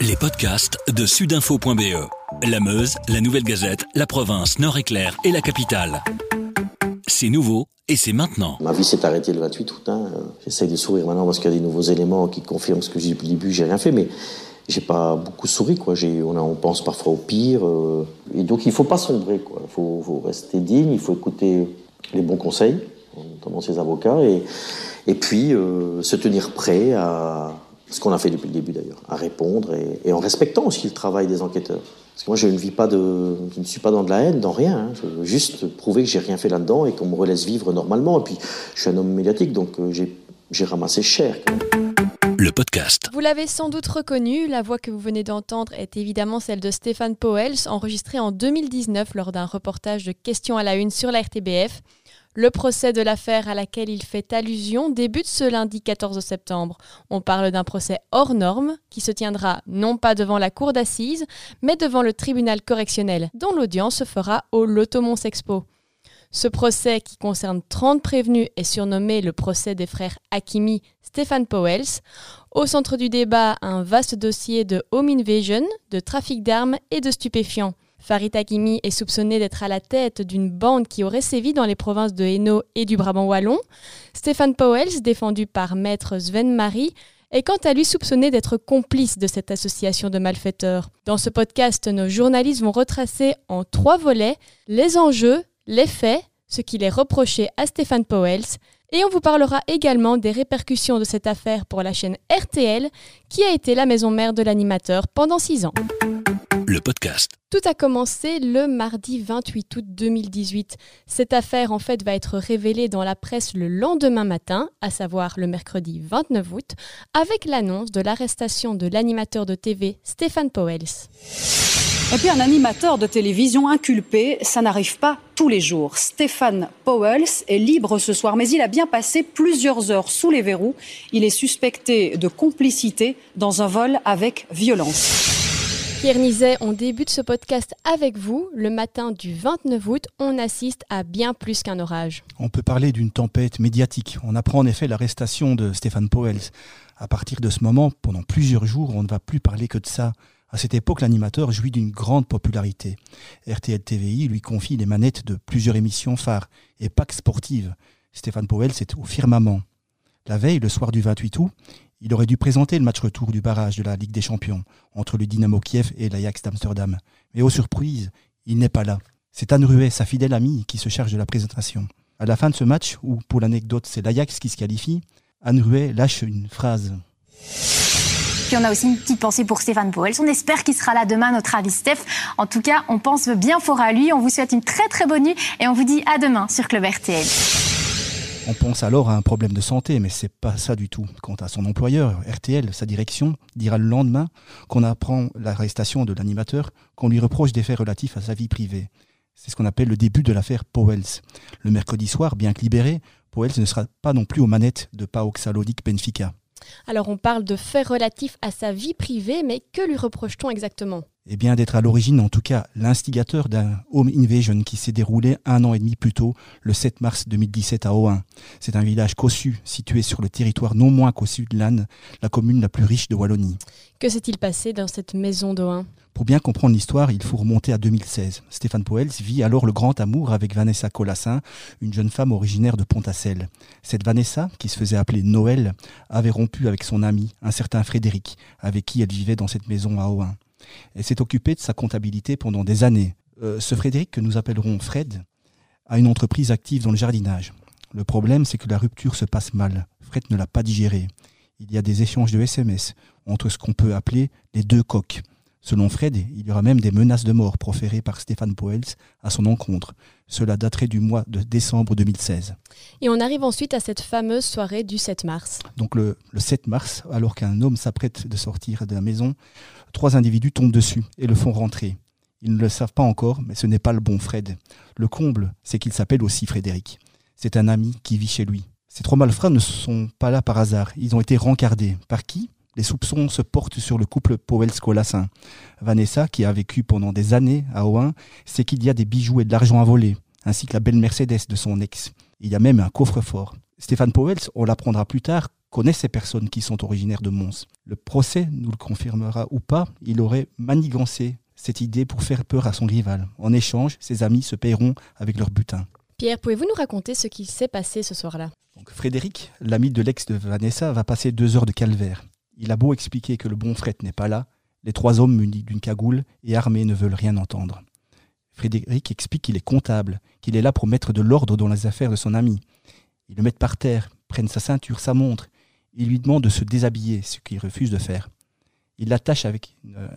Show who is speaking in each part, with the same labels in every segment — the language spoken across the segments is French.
Speaker 1: Les podcasts de sudinfo.be. La Meuse, la Nouvelle Gazette, la province, Nord-Éclair et la capitale. C'est nouveau et c'est maintenant.
Speaker 2: Ma vie s'est arrêtée le 28 août. Hein. J'essaye de sourire maintenant parce qu'il y a des nouveaux éléments qui confirment ce que j'ai dit depuis le début. J'ai rien fait, mais j'ai pas beaucoup souri. Quoi. On, pense parfois au pire. Euh, et donc il faut pas sombrer. Il faut, rester digne, il faut écouter les bons conseils, notamment ses avocats, et, et puis euh, se tenir prêt à ce qu'on a fait depuis le début d'ailleurs, à répondre et, en respectant aussi le travail des enquêteurs. Parce que moi, je ne vis pas de, je ne suis pas dans de la haine, dans rien. Hein. Je veux juste prouver que j'ai rien fait là-dedans et qu'on me relaisse vivre normalement. Et puis, je suis un homme médiatique, donc euh, j'ai ramassé cher.
Speaker 1: Le podcast.
Speaker 3: Vous l'avez sans doute reconnu, la voix que vous venez d'entendre est évidemment celle de Stéphane Powels, enregistrée en 2019 lors d'un reportage de Questions à la Une sur la RTBF. Le procès de l'affaire à laquelle il fait allusion débute ce lundi 14 septembre. On parle d'un procès hors norme qui se tiendra non pas devant la cour d'assises, mais devant le tribunal correctionnel, dont l'audience se fera au Lotomons Expo. Ce procès, qui concerne 30 prévenus, est surnommé le procès des frères Hakimi Stéphane Powels. Au centre du débat, un vaste dossier de home invasion, de trafic d'armes et de stupéfiants. Farid Hakimi est soupçonné d'être à la tête d'une bande qui aurait sévi dans les provinces de Hainaut et du Brabant wallon. Stéphane Powels, défendu par maître Sven Marie, est quant à lui soupçonné d'être complice de cette association de malfaiteurs. Dans ce podcast, nos journalistes vont retracer en trois volets les enjeux, les faits, ce qu'il est reproché à Stéphane Powels, et on vous parlera également des répercussions de cette affaire pour la chaîne RTL, qui a été la maison mère de l'animateur pendant six ans
Speaker 1: le podcast.
Speaker 3: Tout a commencé le mardi 28 août 2018. Cette affaire, en fait, va être révélée dans la presse le lendemain matin, à savoir le mercredi 29 août, avec l'annonce de l'arrestation de l'animateur de TV Stéphane Powels.
Speaker 4: Et puis un animateur de télévision inculpé, ça n'arrive pas tous les jours. Stéphane Powels est libre ce soir, mais il a bien passé plusieurs heures sous les verrous. Il est suspecté de complicité dans un vol avec violence.
Speaker 3: Pierre Nizet, on débute ce podcast avec vous. Le matin du 29 août, on assiste à bien plus qu'un orage.
Speaker 5: On peut parler d'une tempête médiatique. On apprend en effet l'arrestation de Stéphane Powels. À partir de ce moment, pendant plusieurs jours, on ne va plus parler que de ça. À cette époque, l'animateur jouit d'une grande popularité. RTL TVI lui confie les manettes de plusieurs émissions phares et PAC sportives. Stéphane Powels est au firmament. La veille, le soir du 28 août, il aurait dû présenter le match retour du barrage de la Ligue des Champions entre le Dynamo Kiev et l'Ajax d'Amsterdam. Mais aux surprises, il n'est pas là. C'est Anne Ruet, sa fidèle amie, qui se charge de la présentation. À la fin de ce match, où pour l'anecdote c'est l'Ajax qui se qualifie, Anne Ruet lâche une phrase.
Speaker 6: Puis on a aussi une petite pensée pour Stéphane Powell. On espère qu'il sera là demain, notre ami Steph. En tout cas, on pense bien fort à lui. On vous souhaite une très très bonne nuit et on vous dit à demain sur Club RTL.
Speaker 5: On pense alors à un problème de santé, mais c'est pas ça du tout. Quant à son employeur, RTL, sa direction, dira le lendemain qu'on apprend l'arrestation de l'animateur, qu'on lui reproche des faits relatifs à sa vie privée. C'est ce qu'on appelle le début de l'affaire Powells. Le mercredi soir, bien que libéré, Powells ne sera pas non plus aux manettes de PAOK Salonique Benfica.
Speaker 3: Alors on parle de faits relatifs à sa vie privée, mais que lui reproche-t-on exactement?
Speaker 5: Eh bien, d'être à l'origine, en tout cas, l'instigateur d'un home invasion qui s'est déroulé un an et demi plus tôt, le 7 mars 2017 à Ohain. C'est un village cossu, situé sur le territoire non moins sud de l'Anne, la commune la plus riche de Wallonie.
Speaker 3: Que s'est-il passé dans cette maison d'Ohain?
Speaker 5: Pour bien comprendre l'histoire, il faut remonter à 2016. Stéphane Poels vit alors le grand amour avec Vanessa Colassin, une jeune femme originaire de Pont-à-Celle. Cette Vanessa, qui se faisait appeler Noël, avait rompu avec son ami, un certain Frédéric, avec qui elle vivait dans cette maison à Ohain. Elle s'est occupée de sa comptabilité pendant des années. Euh, ce Frédéric, que nous appellerons Fred, a une entreprise active dans le jardinage. Le problème, c'est que la rupture se passe mal. Fred ne l'a pas digérée. Il y a des échanges de SMS entre ce qu'on peut appeler les deux coques. Selon Fred, il y aura même des menaces de mort proférées par Stéphane Poels à son encontre. Cela daterait du mois de décembre 2016.
Speaker 3: Et on arrive ensuite à cette fameuse soirée du 7 mars.
Speaker 5: Donc le, le 7 mars, alors qu'un homme s'apprête de sortir de la maison, trois individus tombent dessus et le font rentrer. Ils ne le savent pas encore, mais ce n'est pas le bon Fred. Le comble, c'est qu'il s'appelle aussi Frédéric. C'est un ami qui vit chez lui. Ces trois malfrats ne sont pas là par hasard. Ils ont été rencardés. Par qui? Les soupçons se portent sur le couple Powell-Scolassin. Vanessa, qui a vécu pendant des années à Owen, sait qu'il y a des bijoux et de l'argent à voler, ainsi que la belle Mercedes de son ex. Il y a même un coffre-fort. Stéphane Powell, on l'apprendra plus tard, connaît ces personnes qui sont originaires de Mons. Le procès nous le confirmera ou pas, il aurait manigancé cette idée pour faire peur à son rival. En échange, ses amis se paieront avec leur butin.
Speaker 3: Pierre, pouvez-vous nous raconter ce qui s'est passé ce soir-là?
Speaker 5: Frédéric, l'ami de l'ex de Vanessa, va passer deux heures de calvaire. Il a beau expliquer que le bon fret n'est pas là, les trois hommes munis d'une cagoule et armés ne veulent rien entendre. Frédéric explique qu'il est comptable, qu'il est là pour mettre de l'ordre dans les affaires de son ami. Ils le mettent par terre, prennent sa ceinture, sa montre. Ils lui demandent de se déshabiller, ce qu'il refuse de faire. Ils l'attachent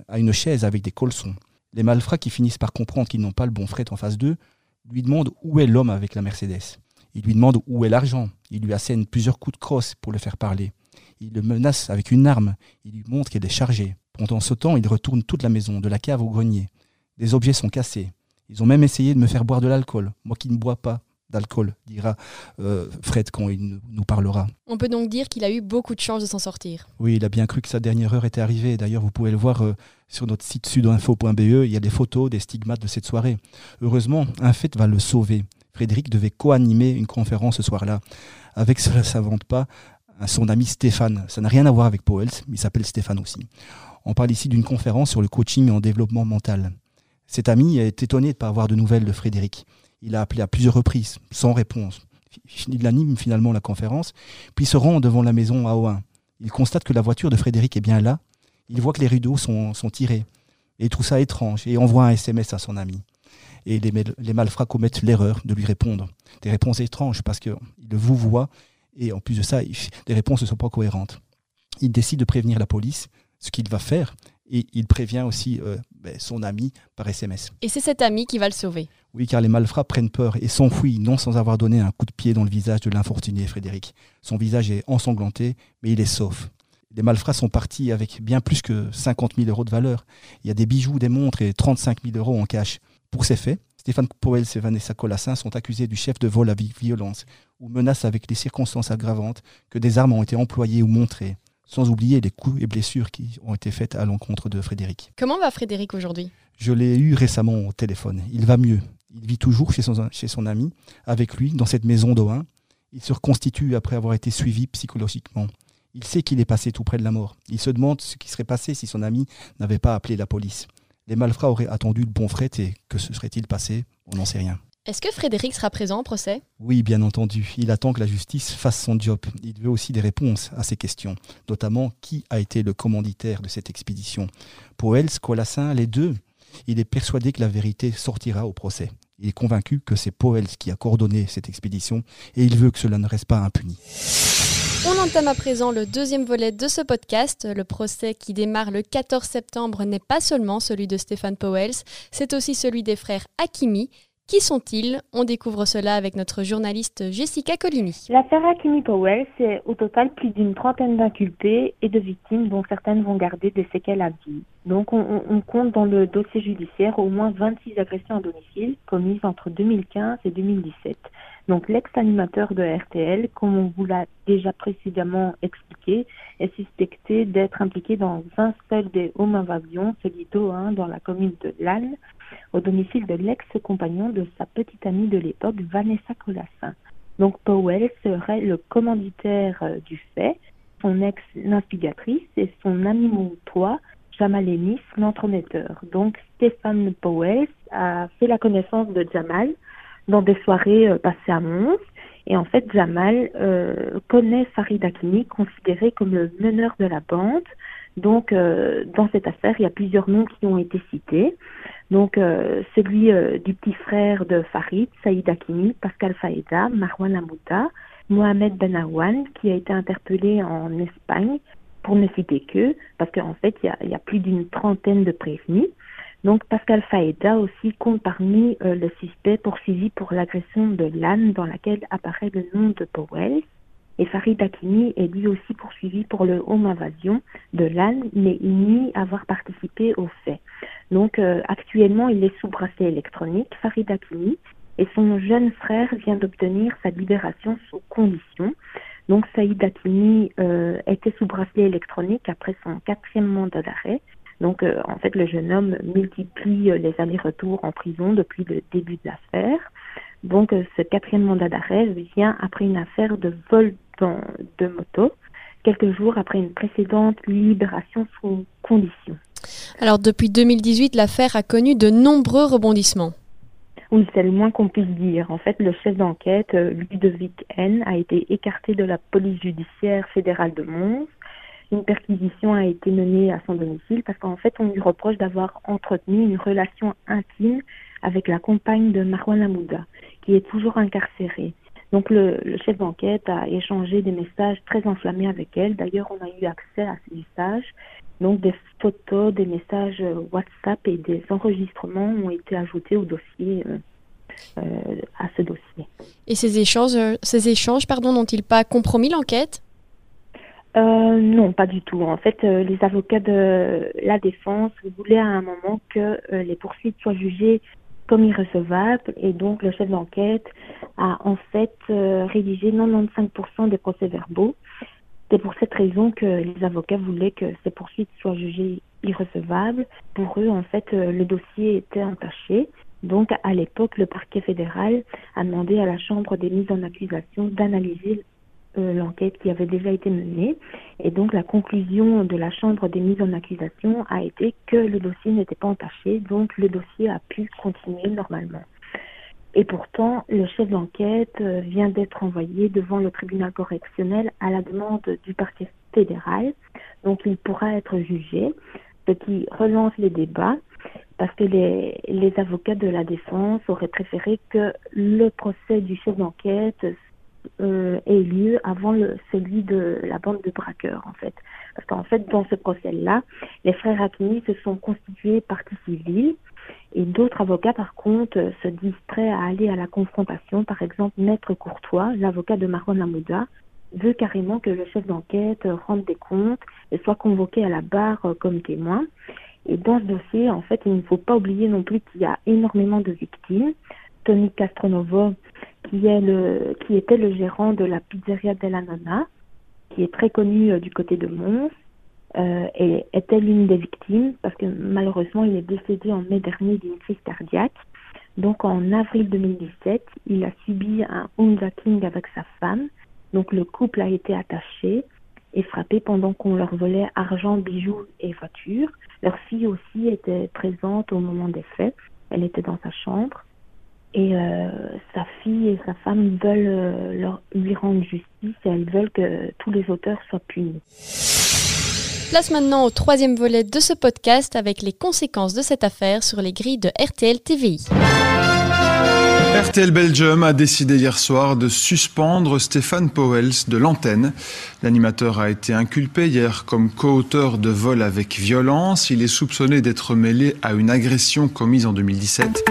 Speaker 5: à une chaise avec des colsons. Les malfrats qui finissent par comprendre qu'ils n'ont pas le bon fret en face d'eux lui demandent où est l'homme avec la Mercedes. Ils lui demandent où est l'argent. Ils lui assènent plusieurs coups de crosse pour le faire parler. Ils le menacent avec une arme. Ils lui montrent qu'elle est chargée. Pendant ce temps, ils retournent toute la maison, de la cave au grenier. Des objets sont cassés. Ils ont même essayé de me faire boire de l'alcool, moi qui ne bois pas d'alcool, dira euh, Fred quand il nous parlera.
Speaker 3: On peut donc dire qu'il a eu beaucoup de chance de s'en sortir.
Speaker 5: Oui, il a bien cru que sa dernière heure était arrivée. D'ailleurs, vous pouvez le voir euh, sur notre site sudinfo.be, il y a des photos, des stigmates de cette soirée. Heureusement, un fait va le sauver. Frédéric devait co-animer une conférence ce soir-là. Avec cela ne s'invente pas son ami Stéphane. Ça n'a rien à voir avec Powell, mais il s'appelle Stéphane aussi. On parle ici d'une conférence sur le coaching en développement mental. Cet ami est étonné de ne pas avoir de nouvelles de Frédéric. Il a appelé à plusieurs reprises, sans réponse. Il anime finalement la conférence, puis se rend devant la maison à Oin. Il constate que la voiture de Frédéric est bien là. Il voit que les rideaux sont, tirés. Et trouve ça étrange et envoie un SMS à son ami. Et les, malfrats commettent l'erreur de lui répondre. Des réponses étranges parce qu'il vous voit et en plus de ça, les réponses ne sont pas cohérentes. Il décide de prévenir la police, ce qu'il va faire, et il prévient aussi euh, ben, son ami par SMS.
Speaker 3: Et c'est cet ami qui va le sauver.
Speaker 5: Oui, car les malfrats prennent peur et s'enfuient, non sans avoir donné un coup de pied dans le visage de l'infortuné Frédéric. Son visage est ensanglanté, mais il est sauf. Les malfrats sont partis avec bien plus que 50 000 euros de valeur. Il y a des bijoux, des montres et 35 000 euros en cash. Pour ces faits, Stéphane Powell et Vanessa Colassin sont accusés du chef de vol à violence ou menace avec les circonstances aggravantes que des armes ont été employées ou montrées sans oublier les coups et blessures qui ont été faites à l'encontre de Frédéric.
Speaker 3: Comment va Frédéric aujourd'hui?
Speaker 5: Je l'ai eu récemment au téléphone. Il va mieux. Il vit toujours chez son, chez son ami, avec lui, dans cette maison d'Oin. Il se reconstitue après avoir été suivi psychologiquement. Il sait qu'il est passé tout près de la mort. Il se demande ce qui serait passé si son ami n'avait pas appelé la police. Les malfrats auraient attendu le bon fret et que se serait-il passé? On n'en sait rien.
Speaker 3: Est-ce que Frédéric sera présent au procès?
Speaker 5: Oui, bien entendu. Il attend que la justice fasse son job. Il veut aussi des réponses à ces questions, notamment qui a été le commanditaire de cette expédition. Poels, Colassin, les deux. Il est persuadé que la vérité sortira au procès. Il est convaincu que c'est Poels qui a coordonné cette expédition et il veut que cela ne reste pas impuni.
Speaker 3: On entame à présent le deuxième volet de ce podcast. Le procès qui démarre le 14 septembre n'est pas seulement celui de Stéphane Powels, c'est aussi celui des frères Hakimi, qui sont-ils? On découvre cela avec notre journaliste Jessica Collini.
Speaker 7: L'affaire Hakimi Powell, c'est au total plus d'une trentaine d'inculpés et de victimes dont certaines vont garder des séquelles à vie. Donc on, compte dans le dossier judiciaire au moins 26 agressions à domicile commises entre 2015 et 2017. Donc l'ex-animateur de RTL, comme on vous l'a déjà précédemment expliqué, est suspecté d'être impliqué dans un seul des home invasions, celui d'O1 dans la commune de Lannes, au domicile de l'ex-compagnon de sa petite amie de l'époque, Vanessa Colassin. Donc Powell serait le commanditaire euh, du fait, son ex-instigatrice et son ami montois, Jamal Ennis, l'entremetteur. Donc Stéphane Powell a fait la connaissance de Jamal dans des soirées euh, passées à Mons. Et en fait, Jamal euh, connaît Farid Hakimi, considéré comme le meneur de la bande. Donc, dans cette affaire, il y a plusieurs noms qui ont été cités. Donc, euh, celui euh, du petit frère de Farid, Saïd Hakimi, Pascal Faïda, Marwan Amouta, Mohamed Ben Awan, qui a été interpellé en Espagne, pour ne citer que, parce qu'en fait, il y a, plus d'une trentaine de prévenus. Donc, Pascal Faïda aussi compte parmi euh, le suspect poursuivi pour l'agression de l'âne dans laquelle apparaît le nom de Powell. Et Farid Hakimi est lui aussi poursuivi pour le home invasion de l'âne, mais il nie avoir participé au fait. Donc euh, actuellement, il est sous bracelet électronique, Farid Hakimi, et son jeune frère vient d'obtenir sa libération sous condition. Donc Saïd Hakimi euh, était sous bracelet électronique après son quatrième mandat d'arrêt. Donc euh, en fait, le jeune homme multiplie les allers-retours en prison depuis le début de l'affaire. Donc ce quatrième mandat d'arrêt vient après une affaire de vol de moto quelques jours après une précédente libération sous condition.
Speaker 3: Alors depuis 2018, l'affaire a connu de nombreux rebondissements.
Speaker 7: Oui, c'est le moins qu'on puisse dire. En fait, le chef d'enquête, euh, Ludovic N, a été écarté de la police judiciaire fédérale de Mons. Une perquisition a été menée à son domicile parce qu'en fait, on lui reproche d'avoir entretenu une relation intime avec la compagne de Marwan Amouda, qui est toujours incarcérée. Donc le, chef d'enquête a échangé des messages très enflammés avec elle. D'ailleurs, on a eu accès à ces messages. Donc des photos, des messages WhatsApp et des enregistrements ont été ajoutés au dossier, euh, euh, à ce dossier.
Speaker 3: Et ces échanges, euh, ces échanges, pardon, n'ont-ils pas compromis l'enquête?
Speaker 7: Non, pas du tout. En fait, les avocats de la défense voulaient à un moment que les poursuites soient jugées comme irrecevable et donc le chef d'enquête a en fait euh, rédigé 95% des procès-verbaux. C'est pour cette raison que les avocats voulaient que ces poursuites soient jugées irrecevables. Pour eux, en fait, euh, le dossier était entaché. Donc, à l'époque, le parquet fédéral a demandé à la Chambre des mises en accusation d'analyser euh, l'enquête qui avait déjà été menée. Et donc la conclusion de la Chambre des mises en accusation a été que le dossier n'était pas entaché, donc le dossier a pu continuer normalement. Et pourtant, le chef d'enquête euh, vient d'être envoyé devant le tribunal correctionnel à la demande du parquet fédéral. Donc il pourra être jugé, ce qui relance les débats parce que les, les avocats de la défense auraient préféré que le procès du chef d'enquête euh, ait lieu avant celui de la bande de braqueurs, en fait. Parce qu'en fait, dans ce procès-là, les frères Hakimi se sont constitués partie civile et d'autres avocats, par contre, se disent prêts à aller à la confrontation. Par exemple, Maître Courtois, l'avocat de Marwan Lamouda, veut carrément que le chef d'enquête rende des comptes et soit convoqué à la barre comme témoin. Et dans ce dossier, en fait, il ne faut pas oublier non plus qu'il y a énormément de victimes. Tony Castronovo, qui, était le gérant de la pizzeria Della Nonna, qui est très connu euh, du côté de Mons, euh, et était l'une des victimes parce que malheureusement il est décédé en mai dernier d'une crise cardiaque. Donc en avril 2017, il a subi un King avec sa femme. Donc le couple a été attaché et frappé pendant qu'on leur volait argent, bijoux et voitures. Leur fille aussi était présente au moment des faits. Elle était dans sa chambre et euh, sa fille et sa femme veulent euh, leur, lui rendre justice et elles veulent que tous les auteurs soient punis.
Speaker 3: Place maintenant au troisième volet de ce podcast avec les conséquences de cette affaire sur les grilles de RTL TVI.
Speaker 8: RTL Belgium a décidé hier soir de suspendre Stéphane Powels de l'antenne. L'animateur a été inculpé hier comme co-auteur de vol avec violence. Il est soupçonné d'être mêlé à une agression commise en 2017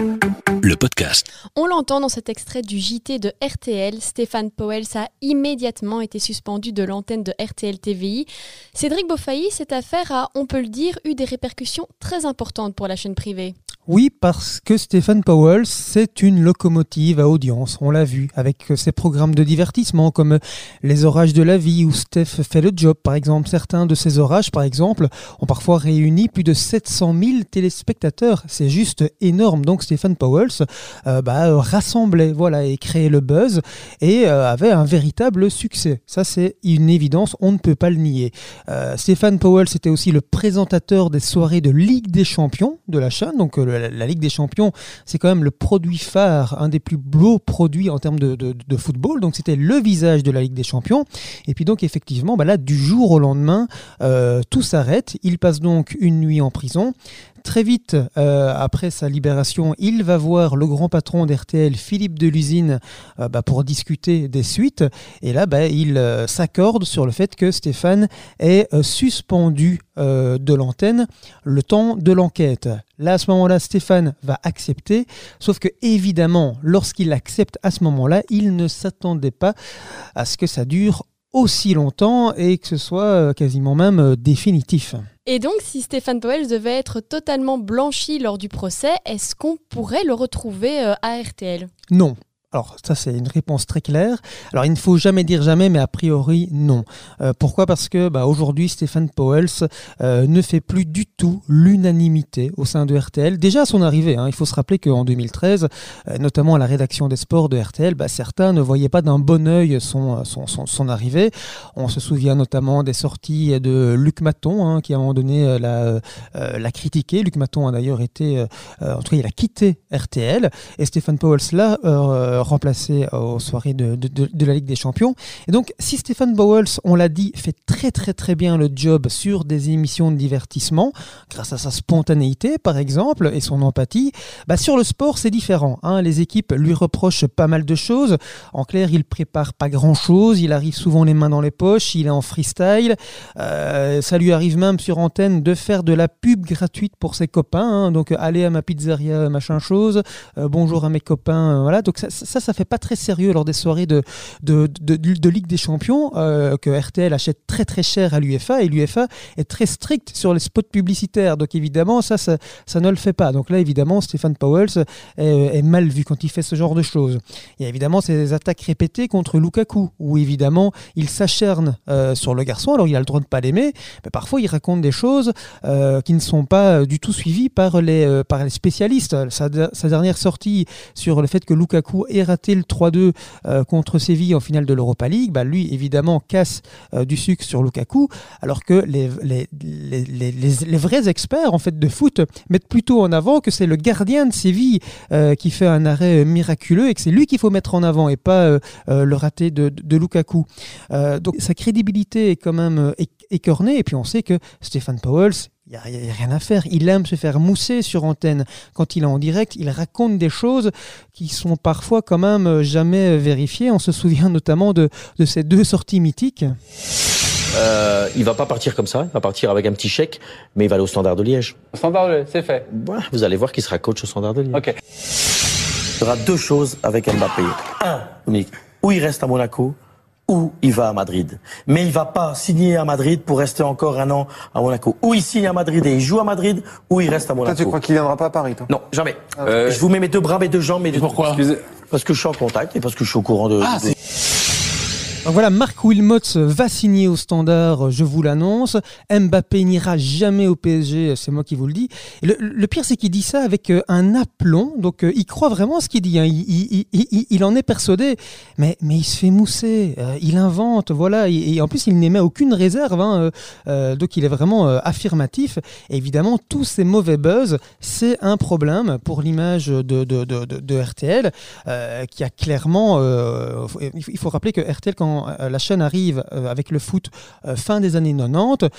Speaker 1: le podcast.
Speaker 3: On l'entend dans cet extrait du JT de RTL. Stéphane Powell a immédiatement été suspendu de l'antenne de RTL TVI. Cédric Beaufailly, cette affaire a, on peut le dire, eu des répercussions très importantes pour la chaîne privée.
Speaker 9: Oui, parce que Stephen Powell, c'est une locomotive à audience, on l'a vu, avec ses programmes de divertissement comme Les orages de la vie où Steph fait le job, par exemple. Certains de ces orages, par exemple, ont parfois réuni plus de 700 000 téléspectateurs. C'est juste énorme. Donc Stephen Powell euh, bah, rassemblait voilà, et créait le buzz et euh, avait un véritable succès. Ça, c'est une évidence, on ne peut pas le nier. Euh, Stephen Powell, c'était aussi le présentateur des soirées de Ligue des Champions de la chaîne, la, Ligue des Champions, c'est quand même le produit phare, un des plus beaux produits en termes de, football. Donc c'était le visage de la Ligue des Champions. Et puis donc effectivement, bah là, du jour au lendemain, euh, tout s'arrête. Il passe donc une nuit en prison. Très vite, euh, après sa libération, il va voir le grand patron d'RTL, Philippe Delusine, euh, bah, pour discuter des suites. Et là, bah, il euh, s'accorde sur le fait que Stéphane est suspendu de l'antenne le temps de l'enquête. Là, à ce moment-là, Stéphane va accepter, sauf que évidemment, lorsqu'il accepte à ce moment-là, il ne s'attendait pas à ce que ça dure aussi longtemps et que ce soit quasiment même définitif.
Speaker 3: Et donc, si Stéphane Powell devait être totalement blanchi lors du procès, est-ce qu'on pourrait le retrouver euh, à RTL
Speaker 9: Non. Alors ça c'est une réponse très claire. Alors il ne faut jamais dire jamais, mais a priori non. Euh, pourquoi? Parce que bah, aujourd'hui Stéphane Powell euh, ne fait plus du tout l'unanimité au sein de RTL. Déjà à son arrivée, hein, il faut se rappeler qu'en 2013, euh, notamment à la rédaction des sports de RTL, bah, certains ne voyaient pas d'un bon oeil son, son, arrivée. On se souvient notamment des sorties de Luc Maton, hein, qui à un moment donné l'a, critiqué. Luc Maton a d'ailleurs été, en tout cas il a quitté RTL, et Stéphane Powell là remplacé aux soirées de, la Ligue des Champions. Et donc, si Stéphane Bowles, on l'a dit, fait très très très bien le job sur des émissions de divertissement, grâce à sa spontanéité par exemple, et son empathie, bah, sur le sport c'est différent. Hein. Les équipes lui reprochent pas mal de choses. En clair, il prépare pas grand-chose, il arrive souvent les mains dans les poches, il est en freestyle. Euh, ça lui arrive même sur antenne de faire de la pub gratuite pour ses copains. Hein. Donc, aller à ma pizzeria, machin chose, euh, bonjour à mes copains, euh, voilà. Donc ça fait pas très sérieux lors des soirées de, de, de, Ligue des Champions euh, que RTL achète très très cher à l'UFA et l'UFA est très strict sur les spots publicitaires. Donc évidemment, ça, ça, ne le fait pas. Donc là, évidemment, Stéphane Powell est, mal vu quand il fait ce genre de choses. Il y a évidemment ces attaques répétées contre Lukaku, où évidemment, il s'acharne euh, sur le garçon. Alors il a le droit de ne pas l'aimer, mais parfois il raconte des choses euh, qui ne sont pas du tout suivies par les, par les spécialistes. Sa, sa dernière sortie sur le fait que Lukaku est raté le 3-2 euh, contre Séville en finale de l'Europa League, bah, lui évidemment casse euh, du sucre sur Lukaku, alors que les, vrais experts en fait de foot mettent plutôt en avant que c'est le gardien de Séville euh, qui fait un arrêt miraculeux et que c'est lui qu'il faut mettre en avant et pas le raté de, de, Lukaku. donc sa crédibilité est quand même écornée et puis on sait que Stéphane Powell il n'y a, rien à faire. Il aime se faire mousser sur antenne. Quand il est en direct, il raconte des choses qui sont parfois quand même euh, jamais vérifiées. On se souvient notamment de, de ces deux sorties mythiques.
Speaker 2: Euh, il va pas partir comme ça, il va partir avec un petit chèque, mais il va aller au Standard de Liège.
Speaker 10: Au Standard de Liège, c'est fait.
Speaker 2: vous allez voir qu'il sera coach au Standard de Liège.
Speaker 10: Ok.
Speaker 2: Il y aura deux choses avec Mbappé. Un, où il reste à Monaco, ou il va à Madrid. Mais il va pas signer à Madrid pour rester encore un an à Monaco. Ou il signe à Madrid et il joue à Madrid, ou il reste à Monaco.
Speaker 10: Toi, tu crois qu'il viendra pas à Paris, toi
Speaker 2: Non, jamais. Ah, euh, je vous mets mes deux bras, mes deux jambes, mes deux...
Speaker 10: Pourquoi
Speaker 2: Parce que je suis en contact et parce que je suis au courant de...
Speaker 10: Ah,
Speaker 9: voilà, Marc Wilmots va signer au standard, je vous l'annonce. Mbappé n'ira jamais au PSG, c'est moi qui vous le dis. le, pire, c'est qu'il dit ça avec euh, un aplomb, donc euh, il croit vraiment ce qu'il dit. Hein. Il, en est persuadé, mais, mais il se fait mousser, euh, il invente, voilà. Et, en plus, il n'émet aucune réserve, hein, donc il est vraiment affirmatif. évidemment, tous ces mauvais buzz, c'est un problème pour l'image de, de, de, RTL, qui a clairement. il faut rappeler que RTL, quand euh, la chaîne arrive euh, avec le foot euh, fin des années 90,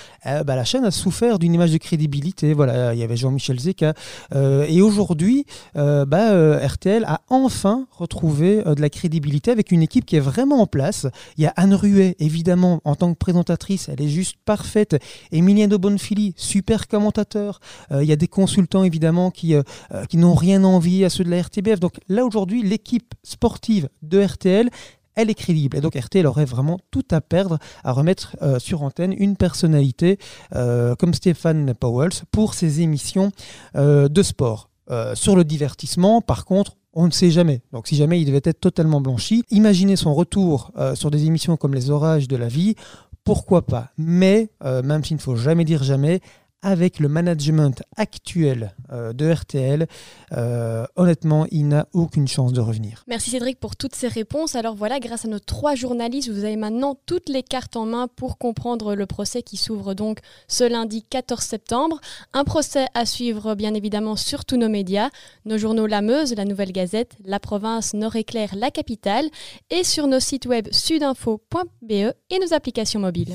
Speaker 9: bah, la chaîne a souffert d'une image de crédibilité. Voilà, il y avait Jean-Michel Zeka. et aujourd'hui, bah, RTL a enfin retrouvé de la crédibilité avec une équipe qui est vraiment en place. Il y a Anne Ruet, évidemment, en tant que présentatrice, elle est juste parfaite. Emiliano Bonfili, super commentateur. il y a des consultants, évidemment, qui, qui n'ont rien envie à ceux de la RTBF. Donc là, aujourd'hui, l'équipe sportive de RTL, elle est crédible. Et donc RTL aurait vraiment tout à perdre à remettre euh, sur antenne une personnalité euh, comme Stéphane Powell pour ses émissions euh, de sport. sur le divertissement, par contre, on ne sait jamais. Donc si jamais il devait être totalement blanchi, imaginez son retour sur des émissions comme Les Orages de la vie, pourquoi pas Mais, même s'il ne faut jamais dire jamais, avec le management actuel euh, de RTL, euh, honnêtement, il n'a aucune chance de revenir.
Speaker 3: Merci Cédric pour toutes ces réponses. Alors voilà, grâce à nos trois journalistes, vous avez maintenant toutes les cartes en main pour comprendre le procès qui s'ouvre donc ce lundi 14 septembre. Un procès à suivre bien évidemment sur tous nos médias, nos journaux La Meuse, La Nouvelle Gazette, La Province, Nord-Éclair, La Capitale, et sur nos sites web sudinfo.be et nos applications mobiles.